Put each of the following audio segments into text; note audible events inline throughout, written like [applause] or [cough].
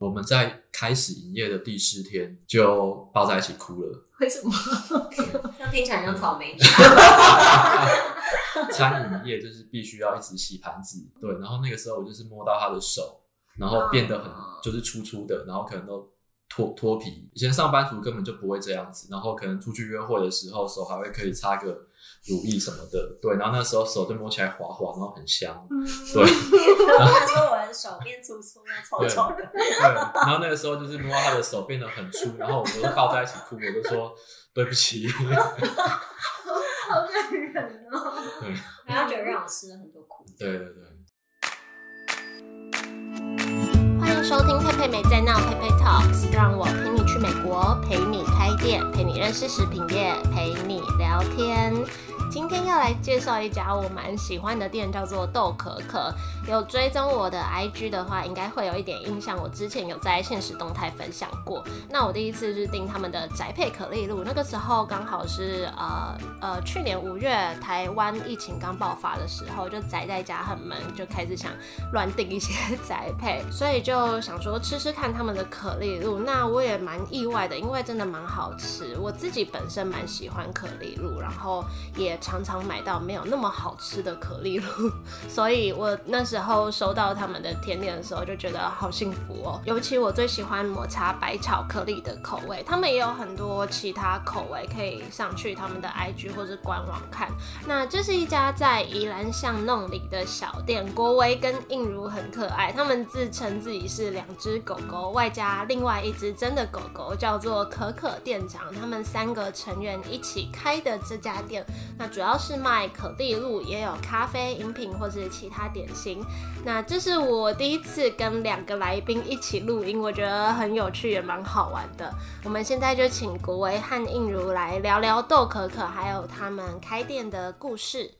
我们在开始营业的第四天就抱在一起哭了。为什么？[laughs] 那听起来像草莓。[laughs] 餐饮业就是必须要一直洗盘子，对。然后那个时候我就是摸到他的手，然后变得很就是粗粗的，然后可能都脱脱皮。以前上班族根本就不会这样子，然后可能出去约会的时候手还会可以擦个乳液什么的，对。然后那时候手就摸起来滑滑，然后很香，对。他说我的手变粗粗的、臭臭的，对。然后那个时候就是摸到他的手变得很粗，然后我们都抱在一起哭，我就说对不起。[laughs] 好感人哦！对，然后觉得让我吃了很多苦。对对对。收听佩佩没在闹，佩佩 Talks，让我陪你去美国，陪你开店，陪你认识食品业，陪你聊天。今天要来介绍一家我蛮喜欢的店，叫做豆可可。有追踪我的 IG 的话，应该会有一点印象。我之前有在现实动态分享过。那我第一次是订他们的宅配可丽露，那个时候刚好是呃呃去年五月台湾疫情刚爆发的时候，就宅在家很闷，就开始想乱订一些宅配，所以就想说吃吃看他们的可丽露。那我也蛮意外的，因为真的蛮好吃。我自己本身蛮喜欢可丽露，然后也。常常买到没有那么好吃的可丽露，[laughs] 所以我那时候收到他们的甜点的时候就觉得好幸福哦。尤其我最喜欢抹茶白巧克力的口味，他们也有很多其他口味可以上去他们的 IG 或者官网看。那这是一家在宜兰巷弄里的小店，国威跟映如很可爱，他们自称自己是两只狗狗，外加另外一只真的狗狗叫做可可店长，他们三个成员一起开的这家店。那主要是卖可丽露，也有咖啡饮品或者其他点心。那这是我第一次跟两个来宾一起录音，我觉得很有趣，也蛮好玩的。我们现在就请国维和映如来聊聊豆可可，还有他们开店的故事。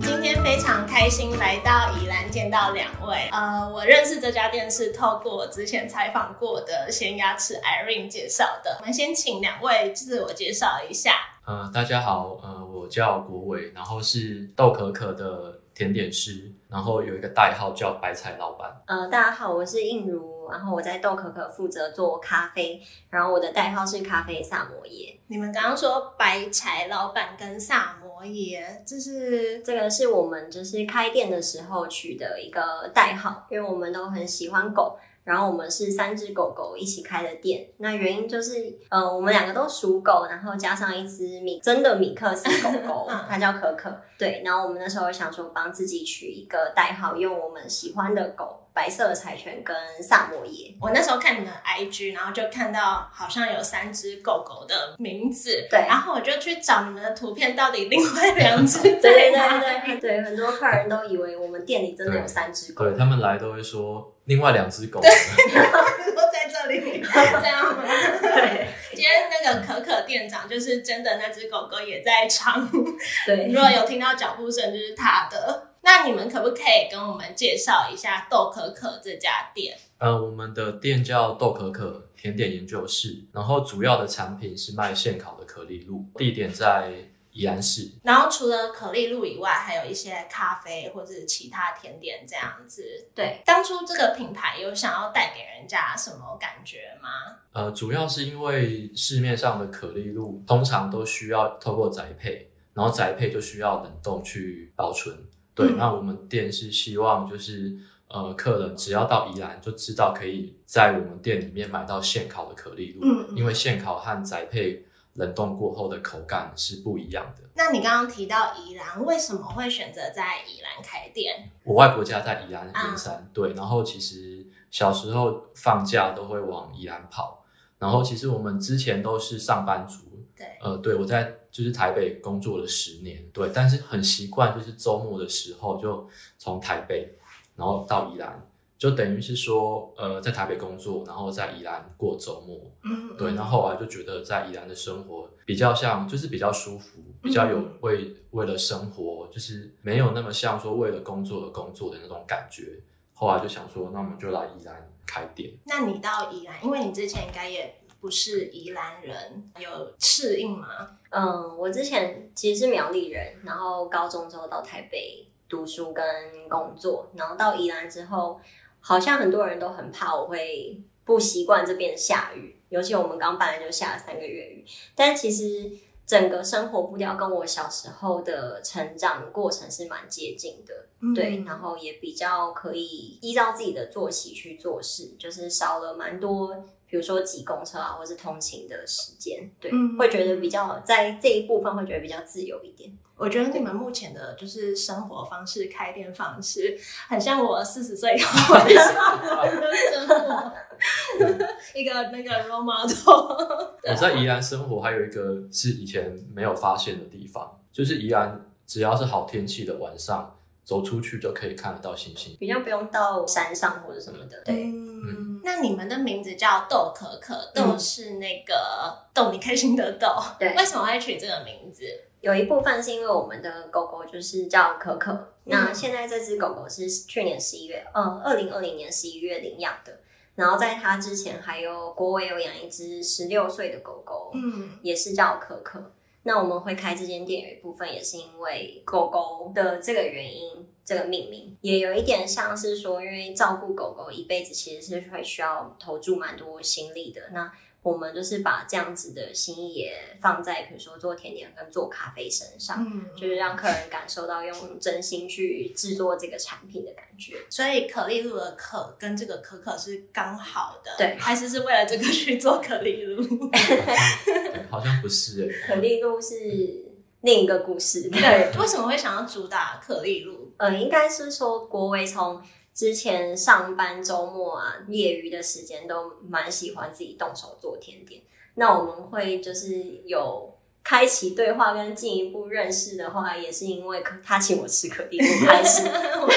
今天非常开心来到宜兰见到两位。呃，我认识这家店是透过我之前采访过的咸鸭翅 Irene 介绍的。我们先请两位自我介绍一下。呃，大家好，呃，我叫国伟，然后是豆可可的甜点师，然后有一个代号叫白菜老板。呃，大家好，我是映如，然后我在豆可可负责做咖啡，然后我的代号是咖啡萨摩耶。你们刚刚说白柴老板跟萨摩耶，这是这个是我们就是开店的时候取的一个代号，因为我们都很喜欢狗，然后我们是三只狗狗一起开的店。那原因就是，呃，我们两个都属狗，然后加上一只米真的米克斯狗狗，[laughs] 它叫可可。对，然后我们那时候想说帮自己取一个代号，用我们喜欢的狗。白色的柴犬跟萨摩耶，我那时候看你的 IG，然后就看到好像有三只狗狗的名字，对，然后我就去找你们的图片，到底另外 [laughs] 两只对对对对对，很多客人都以为我们店里真的有三只狗，对他们来都会说另外两只狗，都在这里，这样吗？对，今天那个可可店长就是真的那只狗狗也在场，对，如果有听到脚步声就是它的。那你们可不可以跟我们介绍一下豆可可这家店？呃，我们的店叫豆可可甜点研究室，然后主要的产品是卖现烤的可丽露，地点在宜兰市。然后除了可丽露以外，还有一些咖啡或者其他甜点这样子。对，当初这个品牌有想要带给人家什么感觉吗？呃，主要是因为市面上的可丽露通常都需要透过宅配，然后宅配就需要冷冻去保存。对，那我们店是希望就是呃，客人只要到宜兰就知道可以在我们店里面买到现烤的可丽露，嗯，因为现烤和宅配冷冻过后的口感是不一样的。那你刚刚提到宜兰，为什么会选择在宜兰开店？我外婆家在宜兰边山，对，然后其实小时候放假都会往宜兰跑，然后其实我们之前都是上班族。对，呃，对我在就是台北工作了十年，对，但是很习惯就是周末的时候就从台北，然后到宜兰，就等于是说，呃，在台北工作，然后在宜兰过周末，嗯，对，然后后来就觉得在宜兰的生活比较像，就是比较舒服，比较有为为了生活，就是没有那么像说为了工作而工作的那种感觉，后来就想说，那我们就来宜兰开店。那你到宜兰，因为你之前应该也。不是宜兰人，有适应吗？嗯，我之前其实是苗栗人，然后高中之后到台北读书跟工作，然后到宜兰之后，好像很多人都很怕我会不习惯这边下雨，尤其我们刚搬来就下了三个月雨，但其实。整个生活步调跟我小时候的成长过程是蛮接近的，对，然后也比较可以依照自己的作息去做事，就是少了蛮多，比如说挤公车啊，或是通勤的时间，对，会觉得比较在这一部分会觉得比较自由一点。我觉得你们目前的就是生活方式、开店方式，很像我四十岁以后的生活。[laughs] 一个那个 role model。[laughs] 我在宜兰生活，还有一个是以前没有发现的地方，就是宜兰只要是好天气的晚上，走出去就可以看得到星星，比较不用到山上或者什么的。对，嗯。那你们的名字叫豆可可，豆是那个逗你开心的豆。对，为什么会取这个名字？有一部分是因为我们的狗狗就是叫可可，那现在这只狗狗是去年十一月，呃，二零二零年十一月领养的。然后在它之前，还有国伟有养一只十六岁的狗狗，嗯，也是叫可可。那我们会开这间店，有一部分也是因为狗狗的这个原因，这个命名也有一点像是说，因为照顾狗狗一辈子其实是会需要投注蛮多心力的。那我们就是把这样子的心意也放在，比如说做甜点跟做咖啡身上，嗯，就是让客人感受到用真心去制作这个产品的感觉。所以可丽露的可跟这个可可是刚好的，对，还是是为了这个去做可丽露？[laughs] 好像不是可丽露是另一个故事。对，为什么会想要主打可丽露？呃，应该是说国威从。之前上班周末啊，业余的时间都蛮喜欢自己动手做甜点。那我们会就是有开启对话跟进一步认识的话，也是因为他请我吃可丽露 [laughs] 开始。[laughs]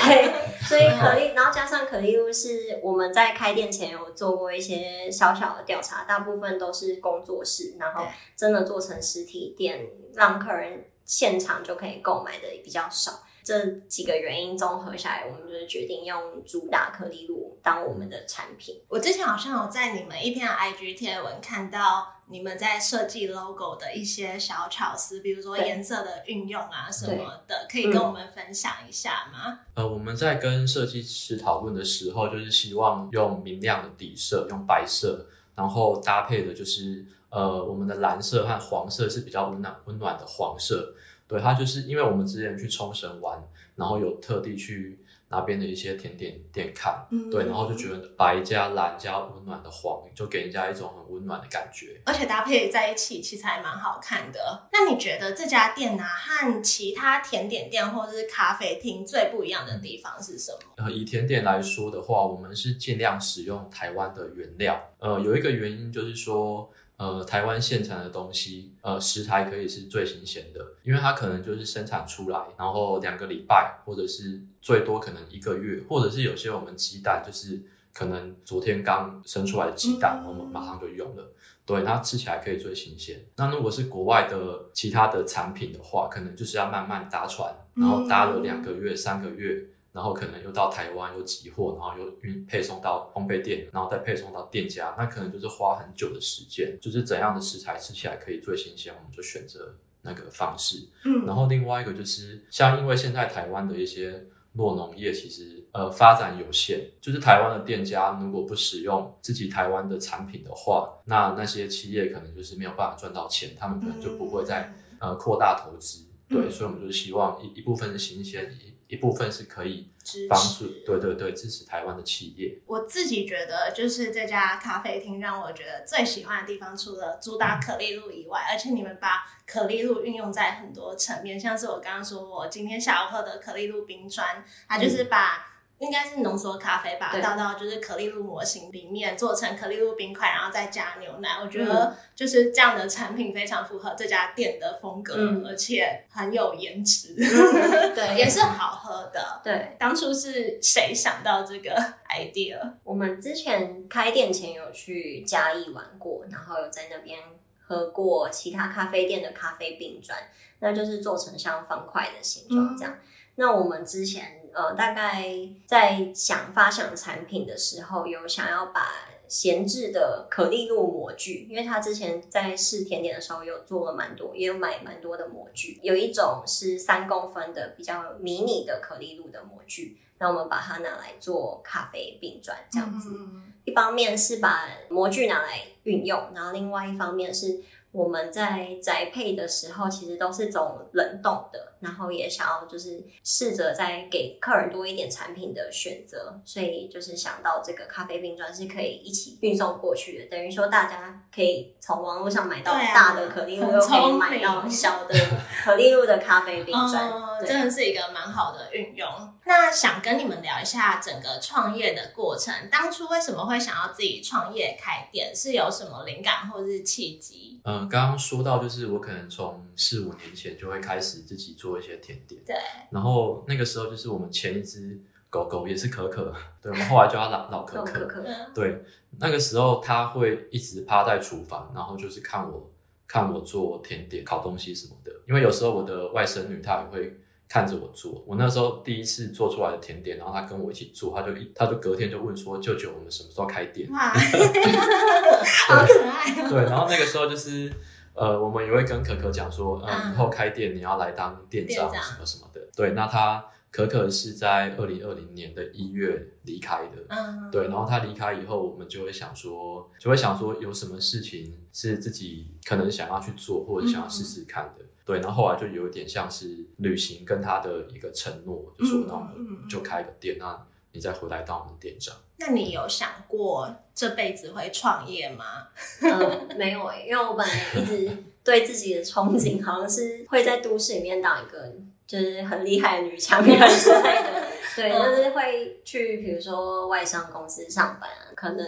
对，所以可丽，然后加上可丽露是我们在开店前有做过一些小小的调查，大部分都是工作室，然后真的做成实体店，让客人现场就可以购买的比较少。这几个原因综合下来，我们就是决定用主打颗粒露当我们的产品。我之前好像有在你们一篇 IG 贴文看到你们在设计 logo 的一些小巧思，比如说颜色的运用啊什么的，可以跟我们分享一下吗？呃，我们在跟设计师讨论的时候，就是希望用明亮的底色，用白色，然后搭配的就是呃我们的蓝色和黄色是比较温暖温暖的黄色。对，它就是因为我们之前去冲绳玩，然后有特地去那边的一些甜点店看，对，然后就觉得白加蓝加温暖的黄，就给人家一种很温暖的感觉，而且搭配在一起其实还蛮好看的。那你觉得这家店呢，和其他甜点店或者是咖啡厅最不一样的地方是什么？呃，以甜点来说的话，我们是尽量使用台湾的原料。呃，有一个原因就是说。呃，台湾现产的东西，呃，食材可以是最新鲜的，因为它可能就是生产出来，然后两个礼拜，或者是最多可能一个月，或者是有些我们鸡蛋就是可能昨天刚生出来的鸡蛋，我们马上就用了，对，它吃起来可以最新鲜。那如果是国外的其他的产品的话，可能就是要慢慢搭船，然后搭了两个月、三个月。然后可能又到台湾又集货，然后又运配送到烘焙店，然后再配送到店家，那可能就是花很久的时间。就是怎样的食材吃起来可以最新鲜，我们就选择那个方式。嗯，然后另外一个就是像因为现在台湾的一些落农业其实呃发展有限，就是台湾的店家如果不使用自己台湾的产品的话，那那些企业可能就是没有办法赚到钱，他们可能就不会再呃扩大投资。对，所以我们就是希望一一部分是新鲜。一部分是可以帮助，对对对，支持台湾的企业。我自己觉得，就是这家咖啡厅让我觉得最喜欢的地方，除了主打可丽露以外，而且你们把可丽露运用在很多层面，像是我刚刚说我今天下午喝的可丽露冰砖，它就是把。应该是浓缩咖啡吧，倒到就是可丽露模型里面，做成可丽露冰块，然后再加牛奶。我觉得就是这样的产品非常符合这家店的风格，而且很有颜值，[laughs] 对，也是好喝的。对，当初是谁想到这个 [laughs] idea？我们之前开店前有去嘉义玩过，然后有在那边喝过其他咖啡店的咖啡冰砖，那就是做成像方块的形状这样。那我们之前。呃，大概在想发想产品的时候，有想要把闲置的可丽露模具，因为他之前在试甜点的时候有做了蛮多，也有买蛮多的模具。有一种是三公分的比较迷你的可丽露的模具，那我们把它拿来做咖啡冰砖这样子。嗯一方面是把模具拿来运用，然后另外一方面是我们在宅配的时候，其实都是走冷冻的，然后也想要就是试着再给客人多一点产品的选择，所以就是想到这个咖啡冰砖是可以一起运送过去的，等于说大家可以从网络上买到大的可丽露，可以买到小的可丽露的咖啡冰砖，嗯，真的是一个蛮好的运用。那想跟你们聊一下整个创业的过程，当初为什么会想要自己创业开店？是有什么灵感或是契机？嗯，刚刚说到就是我可能从四五年前就会开始自己做一些甜点，对，然后那个时候就是我们前一只狗狗也是可可，[laughs] 对，我们后来叫它老老可可，可可，嗯对，那个时候它会一直趴在厨房，然后就是看我看我做甜点、烤东西什么的，因为有时候我的外甥女她也会。看着我做，我那时候第一次做出来的甜点，然后她跟我一起做，她就一，她就隔天就问说：“舅舅，我们什么时候开店？”哇，好可爱 [laughs] 哦。对，然后那个时候就是呃，我们也会跟可可讲说，呃，嗯以后开店你要来当店长什么什么的。对，那他可可是在二零二零年的一月离开的。嗯，对，然后他离开以后，我们就会想说，就会想说有什么事情是自己可能想要去做，或者想要试试看的。对，然后后来就有一点像是旅行跟他的一个承诺，就说嗯那我们就开个店，那你再回来当我们店长。那你有想过这辈子会创业吗？呃，没有诶、因为我本来一直对自己的憧憬好像是会在都市里面当一个就是很厉害的女强人之类的，对，嗯就是会去比如说外商公司上班啊，可能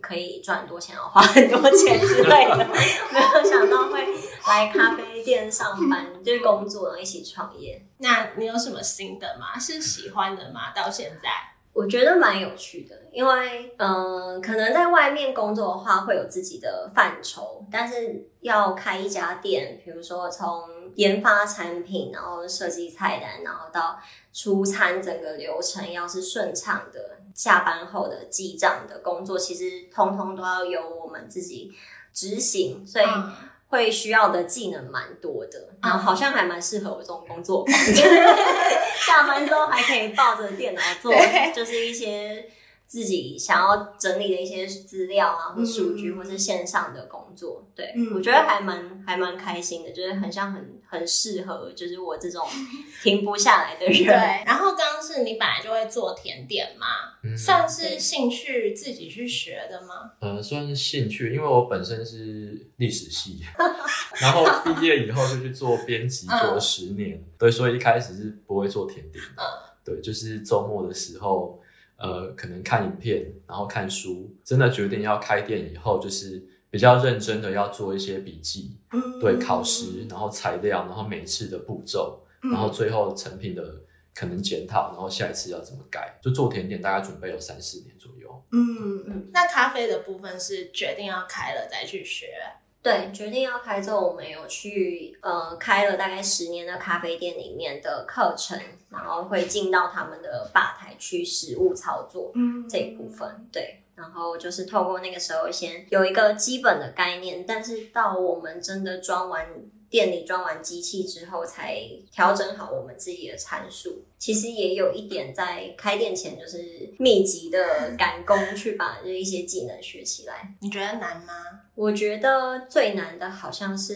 可以赚很多钱，要花很多钱之类的，[laughs] 没有想到会来咖啡店上班，就是工作，然后一起创业。那你有什么心得吗？是喜欢的吗？到现在？我觉得蛮有趣的，因为嗯、可能在外面工作的话会有自己的范畴，但是要开一家店，比如说从研发产品，然后设计菜单，然后到出餐整个流程要是顺畅的，下班后的记账的工作，其实通通都要由我们自己执行，所以。会需要的技能蛮多的，然后好像还蛮适合我这种工作坊，[laughs] 下班之后还可以抱着电脑做，就是一些自己想要整理的一些资料啊，或数据，嗯或是线上的工作。对，嗯我觉得还蛮还蛮开心的，就是很像很很适合，就是我这种 [laughs] 停不下来的人。对，然后刚刚是你本来就会做甜点嘛，嗯算是兴趣自己去学的吗？呃，算是兴趣，因为我本身是历史系，[laughs] 然后毕业以后就去做编辑，做了十年，对，所以一开始是不会做甜点的，对，就是周末的时候，呃，可能看影片，然后看书，真的决定要开店以后，就是比较认真的要做一些笔记，嗯对，考试，然后材料，然后每次的步骤，然后最后成品的可能检讨，然后下一次要怎么改，就做甜点大概准备有三四年左右。嗯嗯。那咖啡的部分是决定要开了再去学，对，决定要开之后，我们有去呃开了大概十年的咖啡店里面的课程，然后会进到他们的吧台去实物操作。嗯这一部分，对。然后就是透过那个时候先有一个基本的概念，但是到我们真的装完店里装完机器之后，才调整好我们自己的参数。其实也有一点在开店前就是密集的赶工，去把这一些技能学起来。你觉得难吗？我觉得最难的好像是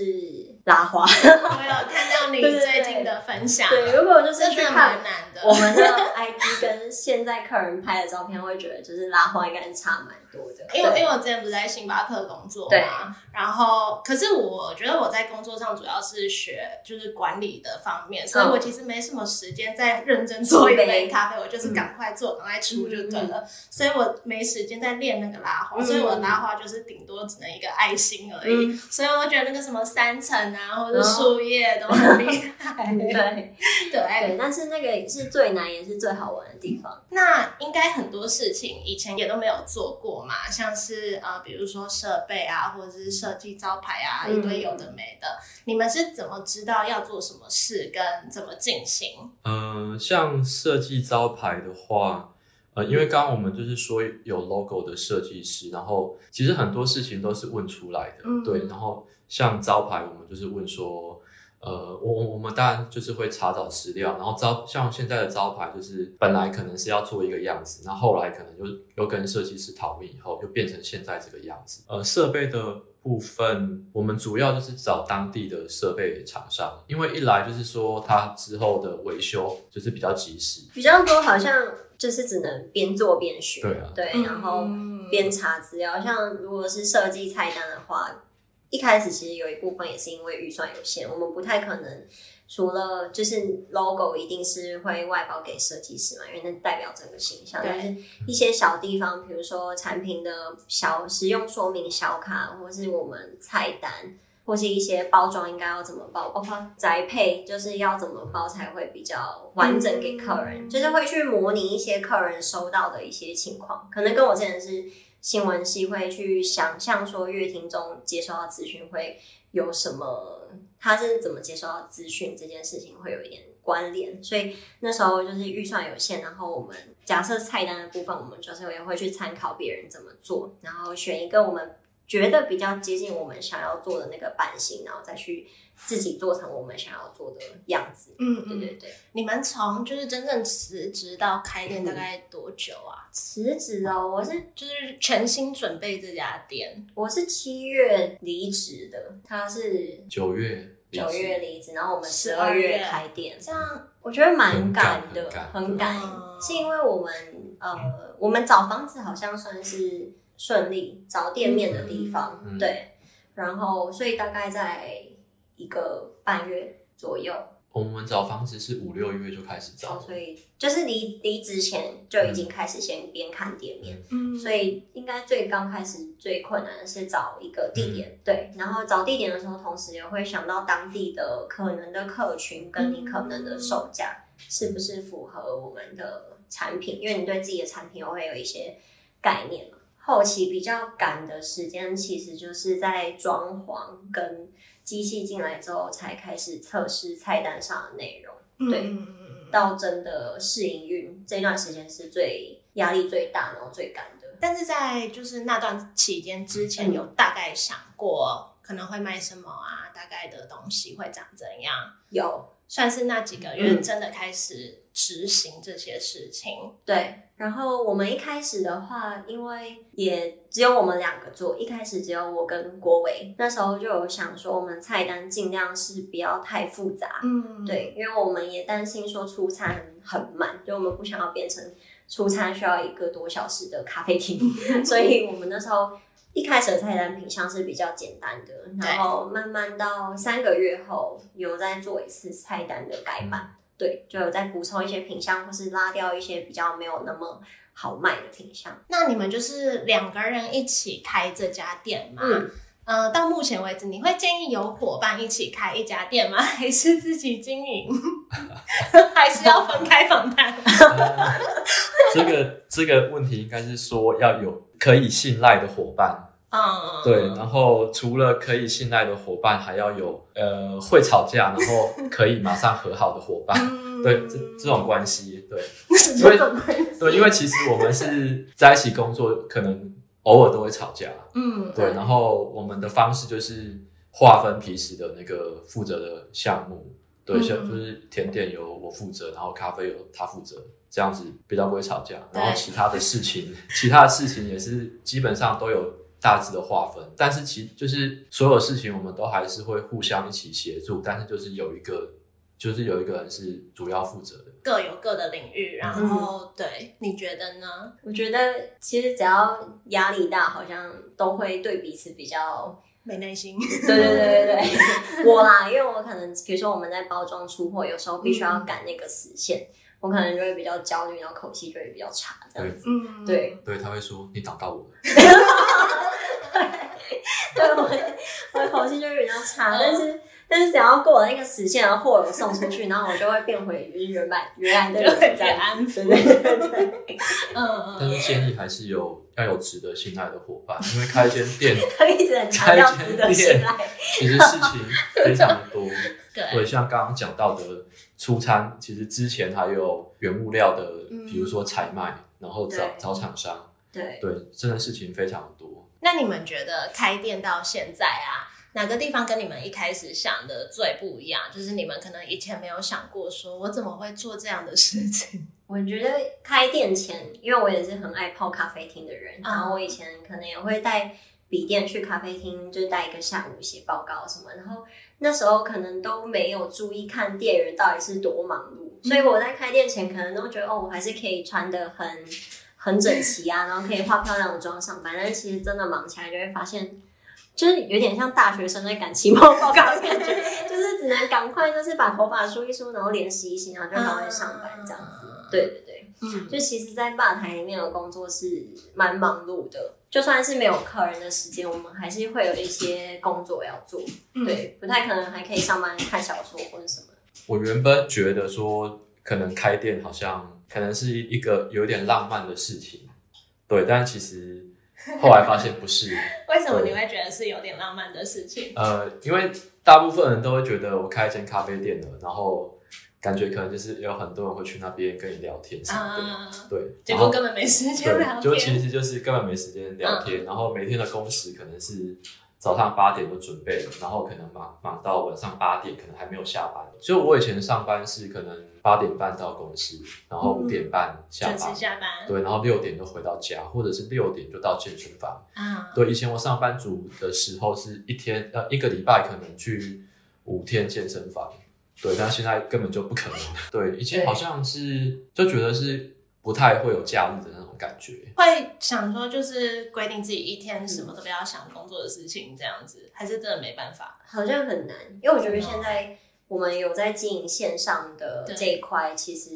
拉花。我有看到你最近的分享，对，如果就是真的去看蛮难的。我们的 IG 跟现在客人拍的照片，会觉得就是拉花应该是差蛮多的。因为因为我之前不是在星巴克工作对嘛，然后可是我觉得我在工作上主要是学就是管理的方面，所以我其实没什么时间在认真做一杯咖啡，我就是赶快做，赶快出就对了，所以我没时间在练那个拉花，嗯所以我拉花就是顶多只能一个爱心而已，嗯所以我觉得那个什么三层啊或者树叶都很厉害，[laughs] 对 [laughs] 对。对，但是那个是最难也是最好玩的地方。那应该很多事情以前也都没有做过嘛，像是呃，比如说设备啊，或者是设计招牌啊，嗯一堆有的没的。你们是怎么知道要做什么事跟怎么进行？嗯、像设计招牌的话，呃，因为刚刚我们就是说有 logo 的设计师，然后其实很多事情都是问出来的，嗯对。然后像招牌，我们就是问说，呃，我我我们当然就是会查找资料，然后招像现在的招牌，就是本来可能是要做一个样子，那后后来可能就又跟设计师讨论以后，又变成现在这个样子。呃，设备的部分，我们主要就是找当地的设备厂商，因为一来就是说它之后的维修就是比较及时，比较多好像就是只能边做边学，对啊对，然后嗯边查资料。像如果是设计菜单的话，一开始其实有一部分也是因为预算有限，我们不太可能除了就是 logo 一定是会外包给设计师嘛，因为那代表整个形象。但是一些小地方，比如说产品的小使用说明小卡，或是我们菜单。或是一些包装应该要怎么包，包括宅配就是要怎么包才会比较完整给客人，嗯就是会去模拟一些客人收到的一些情况，可能跟我之前是新闻系会去想象说乐听中接收到资讯会有什么，他是怎么接收到资讯这件事情会有一点关联，所以那时候就是预算有限，然后我们假设菜单的部分，我们就是也会去参考别人怎么做，然后选一个我们觉得比较接近我们想要做的那个版型，然后再去自己做成我们想要做的样子。嗯对对对，你们从就是真正辞职到开店嗯大概多久啊？辞职哦，我是就是全心准备这家店，我是七月离职的，他是九月九月离职，然后我们十二月月。开店，这样我觉得蛮赶的很赶，是因为我们呃，我们找房子好像算是顺利，找店面的地方，嗯对，然后所以大概在一个半月左右，我们找房子是五六月就开始找哦，，所以就是离离职前就已经开始先边看店面，嗯。所以应该最刚开始最困难的是找一个地点，对，然后找地点的时候，同时也会想到当地的可能的客群跟你可能的售价、是不是符合我们的产品，因为你对自己的产品会有一些概念嘛。后期比较赶的时间，其实就是在装潢跟机器进来之后，才开始测试菜单上的内容。对到真的试营运这段时间是最压力最大，然后最赶的。但是在就是那段期间之嗯前，有大概想过可能会卖什么啊，大概的东西会长怎样？有算是那几个月嗯真的开始执行这些事情。对，然后我们一开始的话，因为也只有我们两个做，一开始只有我跟郭伟，那时候就有想说，我们菜单尽量是不要太复杂，嗯，对，因为我们也担心说出餐很慢，就我们不想要变成出餐需要一个多小时的咖啡厅，[laughs] 所以我们那时候一开始的菜单品相是比较简单的，然后慢慢到三个月后有再做一次菜单的改版，对，就有再补充一些品相，或是拉掉一些比较没有那么好卖的品相。那你们就是两个人一起开这家店吗？嗯，呃，到目前为止，你会建议有伙伴一起开一家店吗？还是自己经营？[laughs] 还是要分开访谈？这个这个问题应该是说要有可以信赖的伙伴，嗯，对，然后除了可以信赖的伙伴，还要有呃会吵架，然后可以马上和好的伙伴，嗯。[laughs] 对，这这种关系，对。[laughs] 是这种关系。对，因为其实我们是在一起工作，可能偶尔都会吵架，[laughs] 嗯，对，然后我们的方式就是划分平时的那个负责的项目，对，嗯。像就是甜点由我负责，然后咖啡由他负责，这样子比较不会吵架。然后其他的事情，[laughs] 其他的事情也是基本上都有大致的划分，但是其就是所有事情我们都还是会互相一起协助，但是就是有一个就是有一个人是主要负责的。各有各的领域，然后、对，你觉得呢？我觉得其实只要压力大，好像都会对彼此比较没耐心。对对对对对，[laughs] 我啦，因为我可能比如说我们在包装出货，有时候必须要赶那个时限，我可能就会比较焦虑，然后口气就会比较差，这样子。嗯，对，对，他会说你挡到我了，[laughs] 对，我我的口气就会比较差，嗯但是但是只要过了那个时限，然后货有送出去，然后我就会变回就是原版原来的就会人这样安子。对对对对，[laughs] 嗯嗯，但是建议还是有要有值得信赖的伙伴，因为开一间店他一直很强调值得信赖。其实事情非常的多。对对，像刚刚讲到的出餐，其实之前还有原物料的，嗯比如说采卖，然后找找厂商，对，对，真的事情非常多。那你们觉得开店到现在啊，哪个地方跟你们一开始想的最不一样？就是你们可能以前没有想过，说我怎么会做这样的事情？[laughs] 我觉得开店前，因为我也是很爱泡咖啡厅的人，嗯然后我以前可能也会带笔电去咖啡厅，就是带一个下午写报告什么，然后那时候可能都没有注意看店员到底是多忙碌，所以我在开店前可能都觉得哦，我还是可以穿的很很整齐啊，然后可以化漂亮的妆上班，但是其实真的忙起来就会发现。就是有点像大学生在赶期末报告的感觉，[laughs] 就是只能赶快就是把头发梳一梳，然后脸洗一洗，然后就赶快上班这样子。对对对，嗯，就其实，在吧台里面的工作是蛮忙碌的，就算是没有客人的时间，我们还是会有一些工作要做。嗯对，不太可能还可以上班看小说或者什么。我原本觉得说，可能开店好像可能是一个有点浪漫的事情，对，但其实后来发现不是。[laughs] 为什么你会觉得是有点浪漫的事情？呃，因为大部分人都会觉得我开一间咖啡店了，然后感觉可能就是有很多人会去那边跟你聊天什么的，啊，对，结果根本没时间聊天，就其实就是根本没时间聊天，然后每天的工时可能是早上八点就准备了，然后可能忙忙到晚上八点，可能还没有下班。所以我以前上班是可能八点半到公司，然后五点半下准班，时下班。对，然后六点就回到家，或者是六点就到健身房。啊，对，以前我上班族的时候是一天呃一个礼拜可能去五天健身房，对，但现在根本就不可能。[laughs] 对，以前好像是就觉得是不太会有假日的那种感觉。会想说就是规定自己一天什么都不要想工作的事情，这样子，还是真的没办法。好像很难，因为我觉得现在我们有在经营线上的对这一块，其实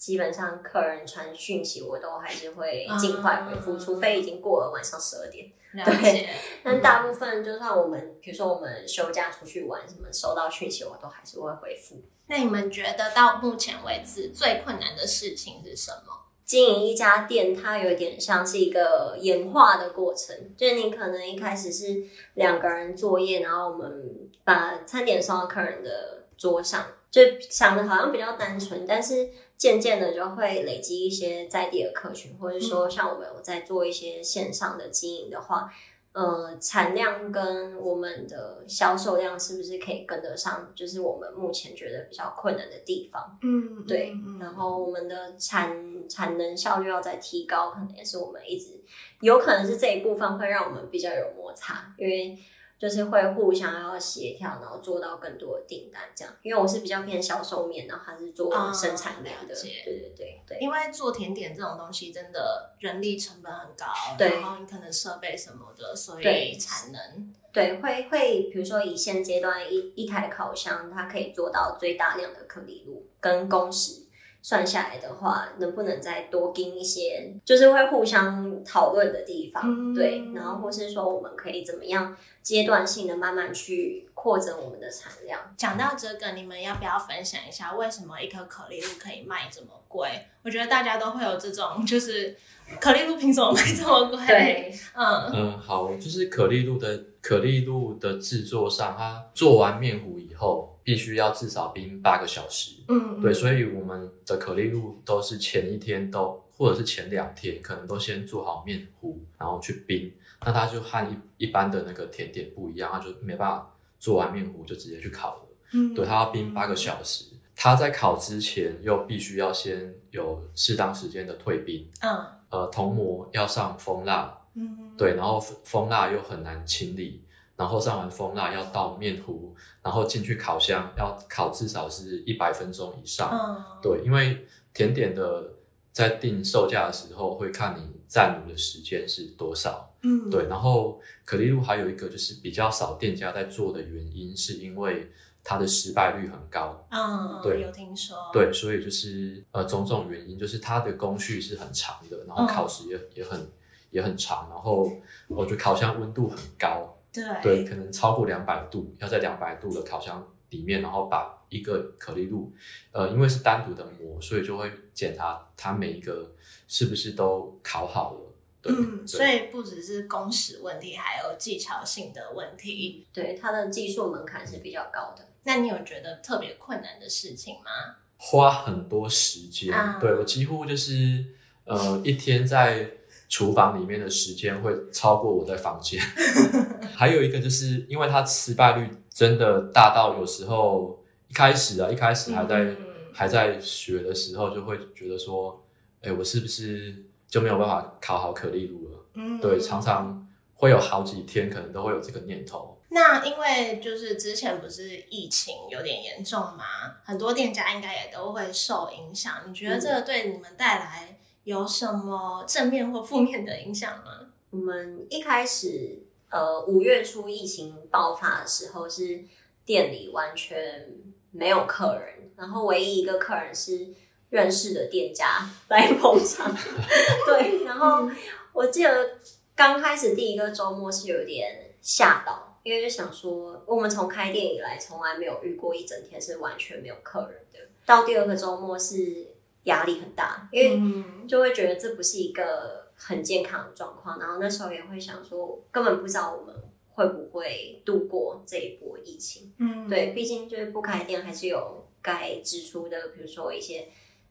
基本上客人传讯息，我都还是会尽快回复，嗯除非已经过了晚上十二点。了解。[laughs] 但大部分就算我们，比如说我们休假出去玩，什么收到讯息，我都还是会回复。那你们觉得到目前为止最困难的事情是什么？经营一家店，它有点像是一个演化的过程，就是你可能一开始是两个人作业，然后我们把餐点送到客人的桌上，就想的好像比较单纯，但是渐渐的就会累积一些在地的客群，或者说像我们有在做一些线上的经营的话，呃，产量跟我们的销售量是不是可以跟得上？就是我们目前觉得比较困难的地方。嗯，对，然后我们的产产能效率要再提高，可能也是我们一直有可能是这一部分会让我们比较有摩擦，因为就是会互相要协调，然后做到更多的订单这样。因为我是比较偏销售面，然后他是做啊生产面的，对对对对。因为做甜点这种东西真的人力成本很高，对然后你可能设备什么的，所以对产能对，会会，比如说以现阶段一一台烤箱，它可以做到最大量的颗粒度跟工时算下来的话，能不能再多给一些，就是会互相讨论的地方，嗯对，然后或是说我们可以怎么样阶段性的慢慢去扩增我们的产量。讲到这个，你们要不要分享一下为什么一颗可丽露可以卖这么贵？我觉得大家都会有这种，就是可丽露凭什么卖这么贵？，对，[laughs] 嗯嗯，好，就是可丽露的可丽露的制作上，它做完面糊以后，必须要至少冰八个小时。嗯，对，所以我们的可丽露都是前一天都，或者是前两天，可能都先做好面糊，然后去冰。那它就和一一般的那个甜点不一样，它就没办法做完面糊就直接去烤了。嗯对，它要冰八个小时。它在烤之前又必须要先有适当时间的退冰，嗯呃，铜模要上蜂蜡，嗯，对，然后蜂蜂蜡又很难清理，然后上完蜂蜡要倒面糊，然后进去烤箱要烤至少是一百分钟以上。嗯，对，因为甜点的在定售价的时候会看你站炉的时间是多少。嗯，对，然后可丽露还有一个就是比较少店家在做的原因，是因为它的失败率很高。嗯，对有听说，，对，所以就是呃种种原因，就是它的工序是很长的，然后嗯烤时也、也很也很长，然后我觉得烤箱温度很高，对对，可能超过两百度，要在两百度的烤箱里面，然后把一个可丽露，呃，因为是单独的膜，所以就会检查它每一个是不是都烤好了。对，嗯，所以不只是工时问题，还有技巧性的问题。对，它的技术门槛是比较高的。那你有觉得特别困难的事情吗？花很多时间，啊对我几乎就是呃一天在厨房里面的时间会超过我在房间。[laughs] 还有一个就是因为它失败率真的大到有时候一开始啊，一开始还在、嗯还在学的时候，就会觉得说，哎，我是不是就没有办法考好可丽露了？嗯对，常常会有好几天可能都会有这个念头。那因为就是之前不是疫情有点严重嘛，很多店家应该也都会受影响。你觉得这个对你们带来有什么正面或负面的影响吗？我们一开始呃五月初疫情爆发的时候，是店里完全没有客人，然后唯一一个客人是认识的店家来捧场。[laughs] 对，然后我记得刚开始第一个周末是有点吓到，因为就想说，我们从开店以来从来没有遇过一整天是完全没有客人的。到第二个周末是压力很大，因为嗯就会觉得这不是一个很健康的状况，然后那时候也会想说，根本不知道我们会不会度过这一波疫情。嗯对，毕竟就是不开店还是有该支出的，比如说一些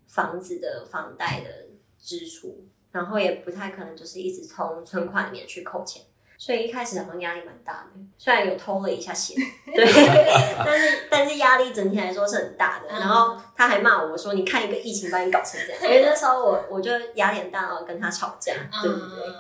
房子的房贷的支出，然后也不太可能就是一直从存款里面去扣钱。所以一开始好像压力蛮大的，虽然有偷了一下钱，[laughs] 对，但是但是压力整体来说是很大的。嗯然后他还骂我说：“你看一个疫情把你搞成这样。”因为那时候我我就压力很大，然后跟他吵架，对不对。嗯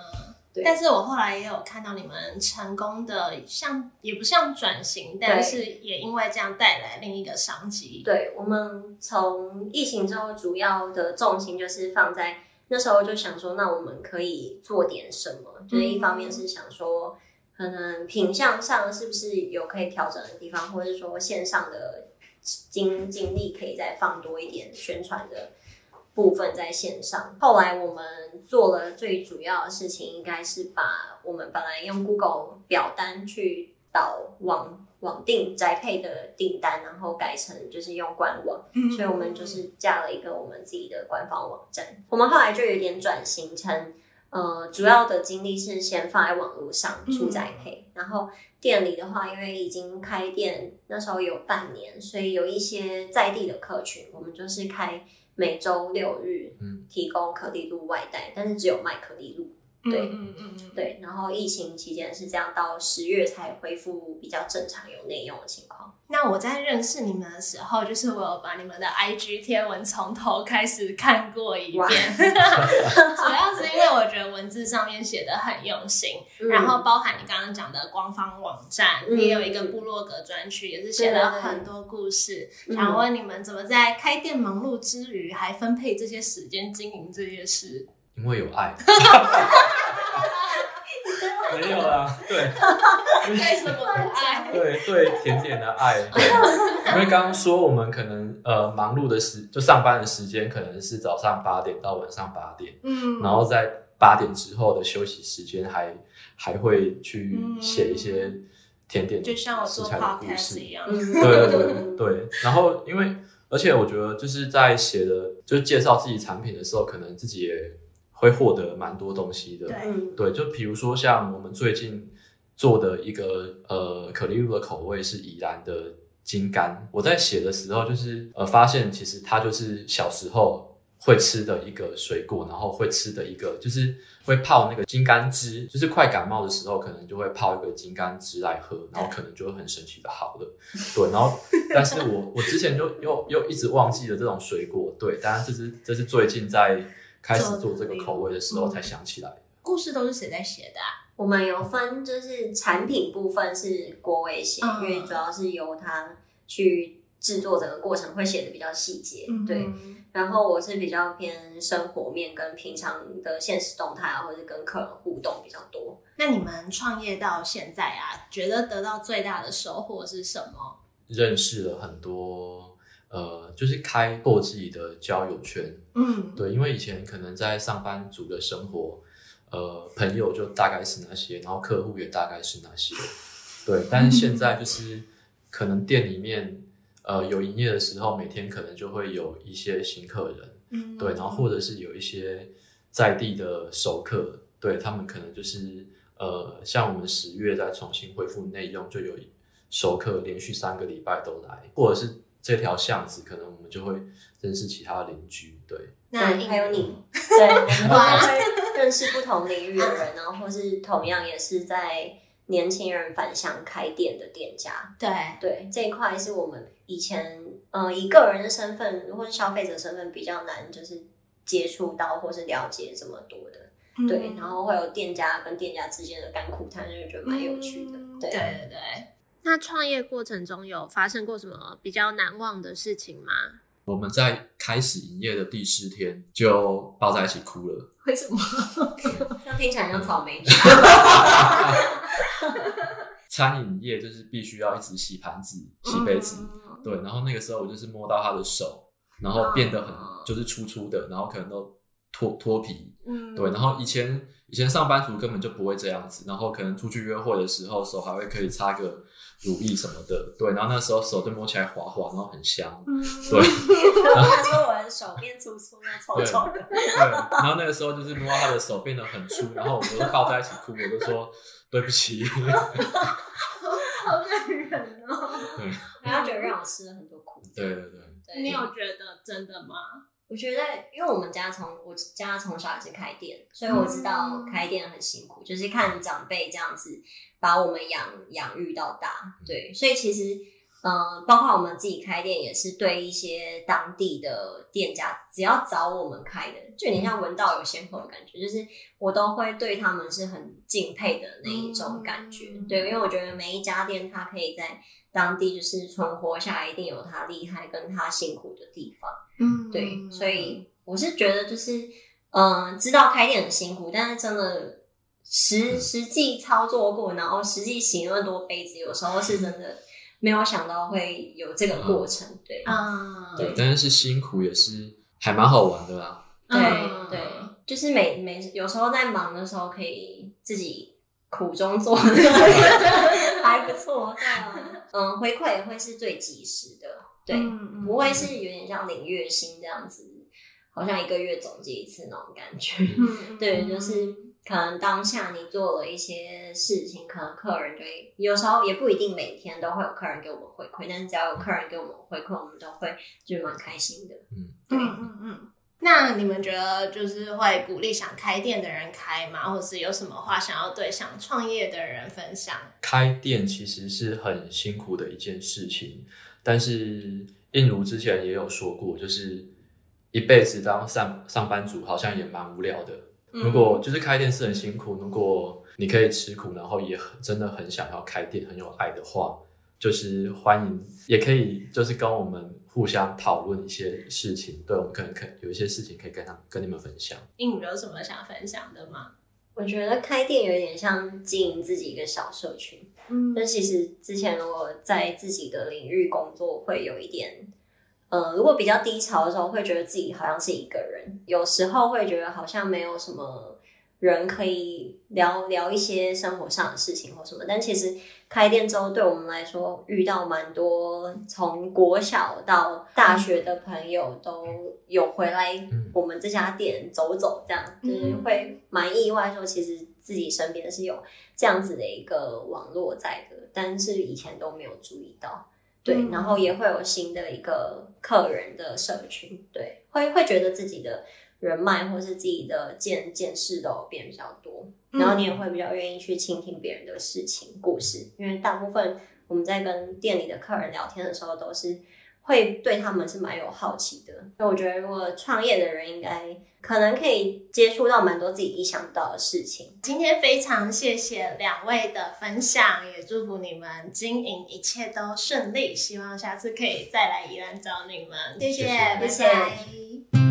对但是我后来也有看到你们成功的，像也不像转型，但是也因为这样带来另一个商机。对，我们从疫情之后，主要的重心就是放在那时候就想说，那我们可以做点什么？就是一方面是想说，可能品相上是不是有可以调整的地方，或者是说线上的精精力可以再放多一点宣传的部分在线上。后来我们做了最主要的事情，应该是把我们本来用 Google 表单去导网网订宅配的订单，然后改成就是用官网，嗯所以我们就是架了一个我们自己的官方网站。我们后来就有点转型成，呃，主要的精力是先放在网络上出宅配，然后店里的话，因为已经开店那时候有半年，所以有一些在地的客群，我们就是开每周六日嗯提供可丽露外带，但是只有卖可丽露。对嗯嗯嗯嗯，对，然后疫情期间是这样，到十月才恢复比较正常有内用的情况。那我在认识你们的时候，就是我有把你们的 IG 贴文从头开始看过一遍，[laughs] 哇主要是因为我觉得文字上面写的很用心，嗯然后包含你刚刚讲的官方网站，也有一个部落格专区，也是写了很多故事。嗯想问你们怎么在开店忙碌之余，还分配这些时间经营这些事？因为有爱。[laughs] 没有啦，对为什么的爱？对对，甜点的爱。对，因为刚刚说我们可能呃忙碌的时，就上班的时间可能是早上八点到晚上八点，嗯，然后在八点之后的休息时间还还会去写一些甜点，就像我做食材的故 podcast 事一样。嗯对对对对，然后因为而且我觉得就是在写的，就是介绍自己产品的时候，可能自己也会获得蛮多东西的。对就比如说像我们最近做的一个呃可丽露的口味是宜兰的金柑，我在写的时候就是呃发现其实它就是小时候会吃的一个水果，然后会吃的一个就是会泡那个金柑汁，就是快感冒的时候可能就会泡一个金柑汁来喝，然后可能就会很神奇的好了。对，然后但是我我之前就又又一直忘记了这种水果，对，当然这是这是最近在开始做这个口味的时候才想起来的。故事都是谁在写的啊？我们有分，就是产品部分是郭伟写，嗯因为主要是由他去制作整个过程会写的比较细节，对。嗯然后我是比较偏生活面跟平常的现实动态啊，或者是跟客人互动比较多。那你们创业到现在啊，觉得得到最大的收获是什么？认识了很多呃，就是开拓自己的交友圈。嗯，对，因为以前可能在上班族的生活，呃，朋友就大概是那些，然后客户也大概是那些。对，但是现在就是可能店里面呃有营业的时候，每天可能就会有一些新客人，嗯对，然后或者是有一些在地的熟客，对他们可能就是呃，像我们十月再重新恢复内用，就有熟客连续三个礼拜都来，或者是这条巷子，可能我们就会认识其他的邻居，对，那对还有你，[laughs] 对，我们都会认识不同领域的人，然后或是同样也是在年轻人返乡开店的店家。对，对这一块是我们以前呃以个人的身份或是消费者身份比较难，就是接触到或是了解这么多的。对，然后会有店家跟店家之间的甘苦谈，就觉得蛮有趣的。对。对对对。那创业过程中有发生过什么比较难忘的事情吗？我们在开始营业的第四天就抱在一起哭了。为什么？[laughs] 像听起来像草莓。[laughs] 餐饮业就是必须要一直洗盘子、洗杯子，对。然后那个时候我就是摸到他的手，然后变得很就是粗粗的，然后可能都脱脱皮，嗯，对。然后以前以前上班族根本就不会这样子，然后可能出去约会的时候手还会可以擦个。乳液什么的，对，然后那时候手就摸起来滑滑，然后很香，对。他说我的手变粗粗的、臭臭的，对。然后那个时候就是摸到他的手变得很粗，然后我们都抱在一起哭，我就说对不起。好感人哦。对。然后觉得让我吃了很多苦。对对对。你有觉得真的吗？我觉得，因为我们家从我家从小也是开店，所以我知道开店很辛苦，就是看长辈这样子把我们养养育到大。对，所以其实，嗯，包括我们自己开店，也是对一些当地的店家，只要找我们开的，就有点像闻道有先后的感觉，就是我都会对他们是很敬佩的那一种感觉。对，因为我觉得每一家店，它可以在当地就是存活下来，一定有它厉害跟它辛苦的地方。嗯，对，所以我是觉得就是，嗯，知道开店很辛苦，但是真的实实际操作过，然后实际洗那么多杯子，有时候是真的没有想到会有这个过程。对，啊，对，但是辛苦也是还蛮好玩的啦。对对，就是每每有时候在忙的时候，可以自己苦中作乐，[laughs] 还不错。对啊，嗯，回馈也会是最及时的。对，不会是有点像领月薪这样子，好像一个月总结一次那种感觉。[laughs] 对，就是可能当下你做了一些事情，可能客人就会有时候也不一定每天都会有客人给我们回馈，但是只要有客人给我们回馈，我们都会就蛮开心的。嗯，对，嗯嗯。那你们觉得就是会鼓励想开店的人开吗？或是有什么话想要对想创业的人分享？开店其实是很辛苦的一件事情。但是印如之前也有说过，就是一辈子当上上班族好像也蛮无聊的。如果就是开店是很辛苦，如果你可以吃苦，然后也很真的很想要开店，很有爱的话，就是欢迎，也可以就是跟我们互相讨论一些事情。对我们可能可有一些事情可以跟他跟你们分享。应如有什么想分享的吗？我觉得开店有点像经营自己一个小社群。嗯，但其实之前我在自己的领域工作，会有一点，呃，如果比较低潮的时候，会觉得自己好像是一个人，有时候会觉得好像没有什么。人可以聊聊一些生活上的事情或什么，但其实开店之后，对我们来说遇到蛮多从国小到大学的朋友都有回来我们这家店走走，这样就是会蛮意外，说其实自己身边是有这样子的一个网络在的，但是以前都没有注意到，对，然后也会有新的一个客人的社群，对，会会觉得自己的。人脉或是自己的见见识都变比较多，然后你也会比较愿意去倾听别人的事情故事，因为大部分我们在跟店里的客人聊天的时候，都是会对他们是蛮有好奇的。所以我觉得，如果创业的人应该可能可以接触到蛮多自己意想不到的事情。今天非常谢谢两位的分享，也祝福你们经营一切都顺利，希望下次可以再来宜兰找你们。谢谢，谢谢。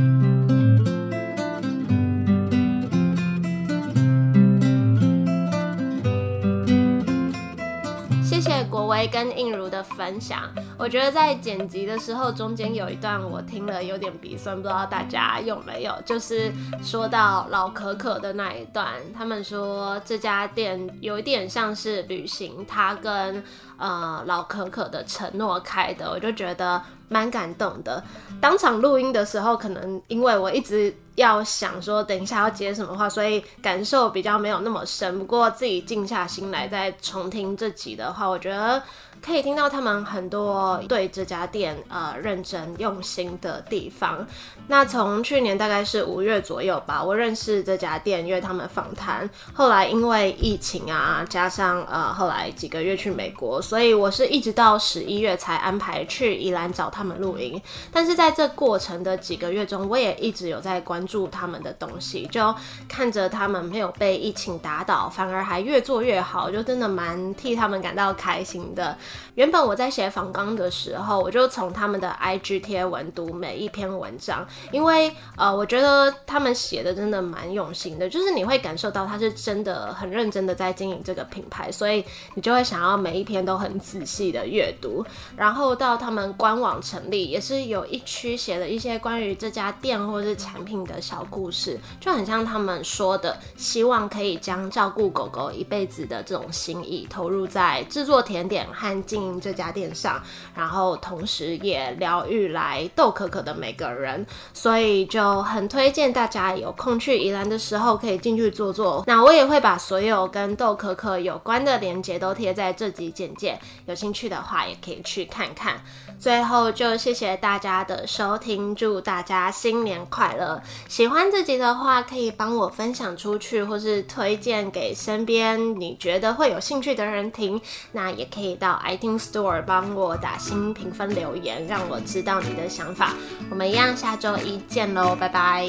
国威跟应如的分享，我觉得在剪辑的时候，中间有一段我听了有点鼻酸，不知道大家有没有？就是说到老可可的那一段，他们说这家店有一点像是旅行他跟呃老可可的承诺开的，我就觉得蛮感动的。当场录音的时候，可能因为我一直。要想说等一下要接什么话，所以感受比较没有那么深。不过自己静下心来再重听这集的话，我觉得。可以听到他们很多对这家店呃认真用心的地方。那从去年大概是五月左右吧，我认识这家店，约他们访谈。后来因为疫情啊，加上呃后来几个月去美国，所以我是一直到十一月才安排去宜兰找他们录音。但是在这过程的几个月中，我也一直有在关注他们的东西，就看着他们没有被疫情打倒，反而还越做越好，就真的蛮替他们感到开心的。原本我在写访纲的时候，我就从他们的 IG 贴文读每一篇文章，因为呃，我觉得他们写的真的蛮用心的，就是你会感受到他是真的很认真的在经营这个品牌，所以你就会想要每一篇都很仔细的阅读。然后到他们官网成立，也是有一区写了一些关于这家店或是产品的小故事，就很像他们说的，希望可以将照顾狗狗一辈子的这种心意投入在制作甜点和。经营这家店上，然后同时也疗愈来逗可可的每个人，所以就很推荐大家有空去宜兰的时候可以进去坐坐。那我也会把所有跟豆可可有关的链接都贴在这集简介，有兴趣的话也可以去看看。最后就谢谢大家的收听，祝大家新年快乐！喜欢这集的话，可以帮我分享出去，或是推荐给身边你觉得会有兴趣的人听。那也可以到 iTunes Store 帮我打新评分留言，让我知道你的想法。我们一样下周一见喽，拜拜。